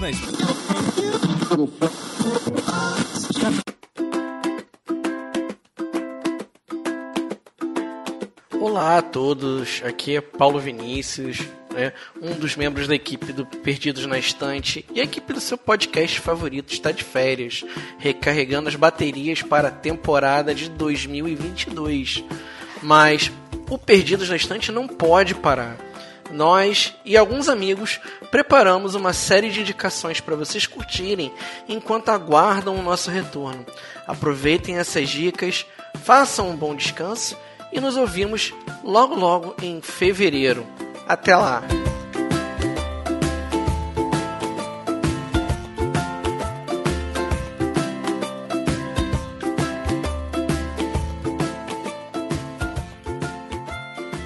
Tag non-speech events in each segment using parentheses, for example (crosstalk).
Na Estante. Olá a todos, aqui é Paulo Vinícius, né, um dos membros da equipe do Perdidos na Estante e a equipe do seu podcast favorito está de férias, recarregando as baterias para a temporada de 2022. Mas o Perdidos na Estante não pode parar. Nós e alguns amigos preparamos uma série de indicações para vocês curtirem enquanto aguardam o nosso retorno. Aproveitem essas dicas, façam um bom descanso e nos ouvimos logo logo em fevereiro. Até lá!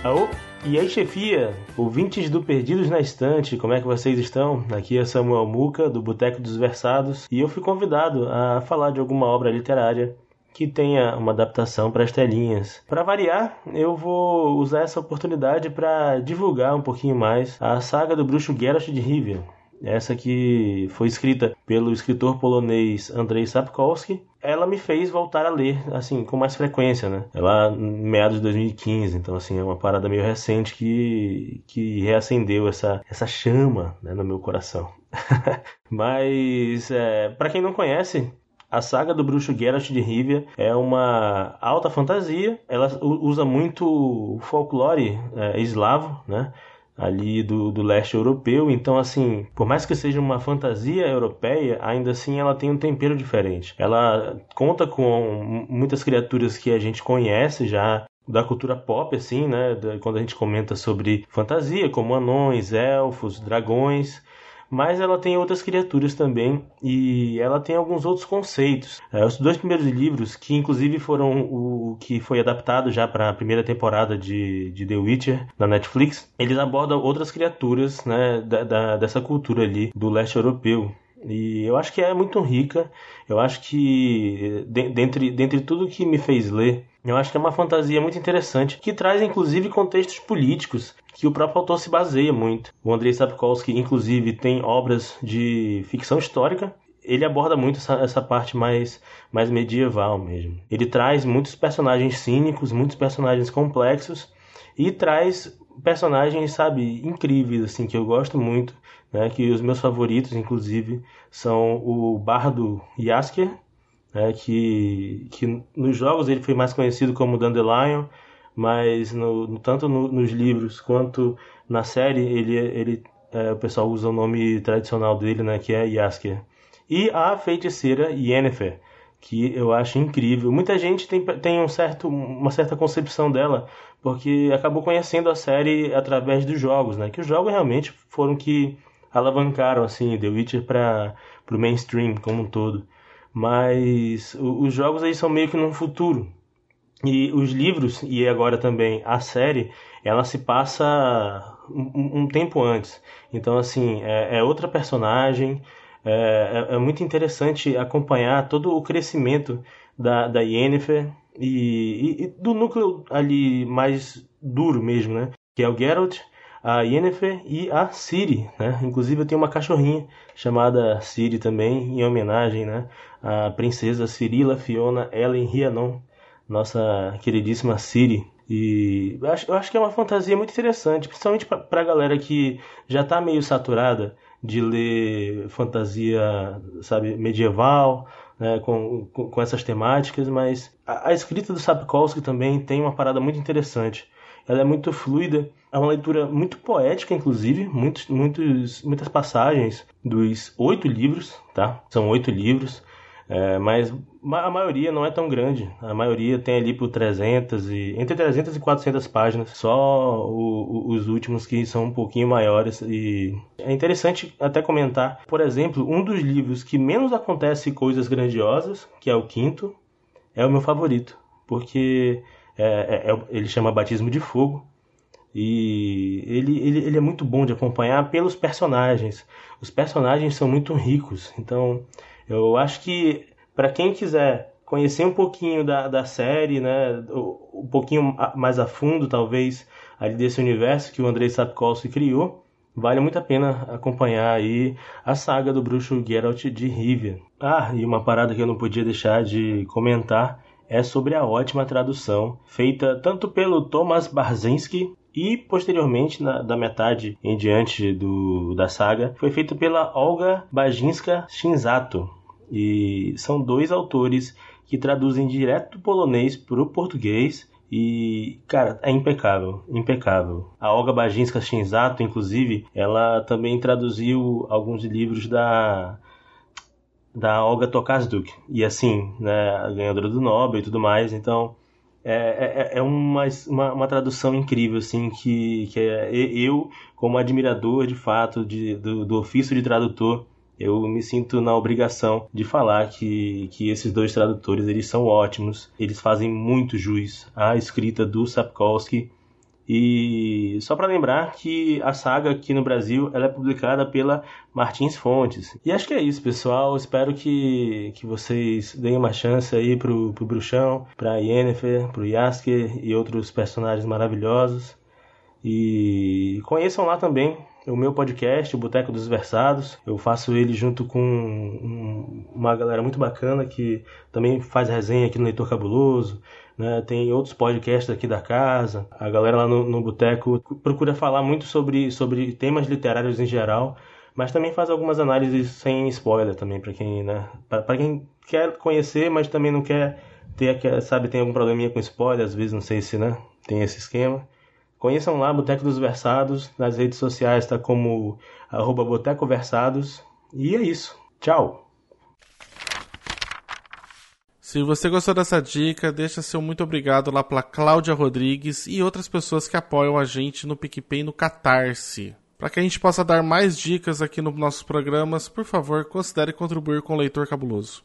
Aô, e aí chefia, ouvintes do Perdidos na Estante, como é que vocês estão? Aqui é Samuel Muca, do Boteco dos Versados, e eu fui convidado a falar de alguma obra literária que tenha uma adaptação para as telinhas. Para variar, eu vou usar essa oportunidade para divulgar um pouquinho mais a saga do bruxo Geralt de Rivia. Essa que foi escrita pelo escritor polonês Andrzej Sapkowski. Ela me fez voltar a ler, assim, com mais frequência, né? Ela meados de 2015, então assim, é uma parada meio recente que, que reacendeu essa, essa chama né, no meu coração. (laughs) Mas, é, para quem não conhece, a saga do bruxo Geralt de Rivia é uma alta fantasia, ela usa muito folclore é, eslavo, né? Ali do, do leste europeu. Então, assim, por mais que seja uma fantasia europeia, ainda assim ela tem um tempero diferente. Ela conta com muitas criaturas que a gente conhece já da cultura pop, assim, né? Quando a gente comenta sobre fantasia, como anões, elfos, dragões mas ela tem outras criaturas também e ela tem alguns outros conceitos. É, os dois primeiros livros, que inclusive foram o que foi adaptado já para a primeira temporada de, de The Witcher na Netflix, eles abordam outras criaturas né, da, da, dessa cultura ali do leste europeu. E eu acho que é muito rica. Eu acho que, dentre, dentre tudo que me fez ler, eu acho que é uma fantasia muito interessante, que traz inclusive contextos políticos que o próprio autor se baseia muito. O Andrei Sapkowski, inclusive, tem obras de ficção histórica. Ele aborda muito essa, essa parte mais, mais medieval mesmo. Ele traz muitos personagens cínicos, muitos personagens complexos e traz personagens, sabe, incríveis, assim, que eu gosto muito, né, que os meus favoritos, inclusive, são o Bardo Yasker, né, que, que nos jogos ele foi mais conhecido como Dandelion, mas no, tanto no, nos livros quanto na série ele, ele é, o pessoal usa o nome tradicional dele, né, que é Yasker. E a feiticeira Yennefer, que eu acho incrível. Muita gente tem, tem um certo, uma certa concepção dela, porque acabou conhecendo a série através dos jogos, né? Que os jogos realmente foram que alavancaram assim The Witcher para o mainstream como um todo. Mas os jogos aí são meio que num futuro, e os livros, e agora também a série, ela se passa um, um tempo antes. Então, assim, é, é outra personagem. É, é, é, muito interessante acompanhar todo o crescimento da, da Yennefer e, e, e, do núcleo ali mais duro mesmo, né? Que é o Geralt, a Yennefer e a Ciri, né? Inclusive eu tenho uma cachorrinha chamada Ciri também, em homenagem, né? À princesa Cirila Fiona Ellen Rhiannon, nossa queridíssima Siri. E eu acho, eu acho que é uma fantasia muito interessante, principalmente para a galera que já está meio saturada de ler fantasia, sabe, medieval, né, com, com, com, essas temáticas, mas a, a, escrita do Sapkowski também tem uma parada muito interessante. Ela é muito fluida, é uma leitura muito poética, inclusive, muitos, muitos, muitas passagens dos oito livros, tá? São oito livros, é, mas a maioria não é tão grande. A maioria tem ali por 300 e entre 300 e 400 páginas. Só o, o, os últimos que são um pouquinho maiores e é interessante até comentar, por exemplo, um dos livros que menos acontece coisas grandiosas, que é o quinto, é o meu favorito, porque é, é, é ele chama Batismo de Fogo. E ele, ele, ele é muito bom de acompanhar pelos personagens. Os personagens são muito ricos. Então, eu acho que para quem quiser conhecer um pouquinho da, da série, né, um pouquinho mais a fundo, talvez, ali desse universo que o Andrei Sapkowski criou, vale muito a pena acompanhar aí a saga do bruxo Geralt de Rivia. Ah, e uma parada que eu não podia deixar de comentar é sobre a ótima tradução feita tanto pelo Thomas Barzinski e posteriormente na, da metade em diante do, da saga foi feita pela Olga Bajinska Shinzato e são dois autores que traduzem direto do polonês para o português e, cara, é impecável, impecável. A Olga Bajinska Shinzato, inclusive, ela também traduziu alguns livros da da Olga Tokarczuk. E assim, né, a ganhadora do Nobel e tudo mais. Então, é, é, é uma, uma, uma, tradução incrível, assim, que, que é, eu, como admirador, de fato, de, do, do ofício de tradutor, eu me sinto na obrigação de falar que, que esses dois tradutores eles são ótimos, eles fazem muito juiz à escrita do Sapkowski. E só para lembrar que a saga aqui no Brasil ela é publicada pela Martins Fontes. E acho que é isso, pessoal. Espero que, que vocês deem uma chance aí pro, pro Bruxão, pra Yennefer, pro Yasker e outros personagens maravilhosos. E conheçam lá também o meu podcast, o Boteco dos Versados. Eu faço ele junto com um, uma galera muito bacana que também faz resenha aqui no Leitor Cabuloso. Né? Tem outros podcasts aqui da casa. A galera lá no, no Boteco procura falar muito sobre, sobre temas literários em geral, mas também faz algumas análises sem spoiler também para quem, né? Para quem quer conhecer, mas também não quer ter, sabe, tem algum probleminha com spoiler, às vezes não sei se, né, tem esse esquema. Conheçam lá Boteco dos Versados, nas redes sociais está como arroba Boteco Versados. E é isso. Tchau! Se você gostou dessa dica, deixa seu muito obrigado lá para Cláudia Rodrigues e outras pessoas que apoiam a gente no PicPay e no Catarse. Para que a gente possa dar mais dicas aqui nos nossos programas, por favor, considere contribuir com o Leitor Cabuloso.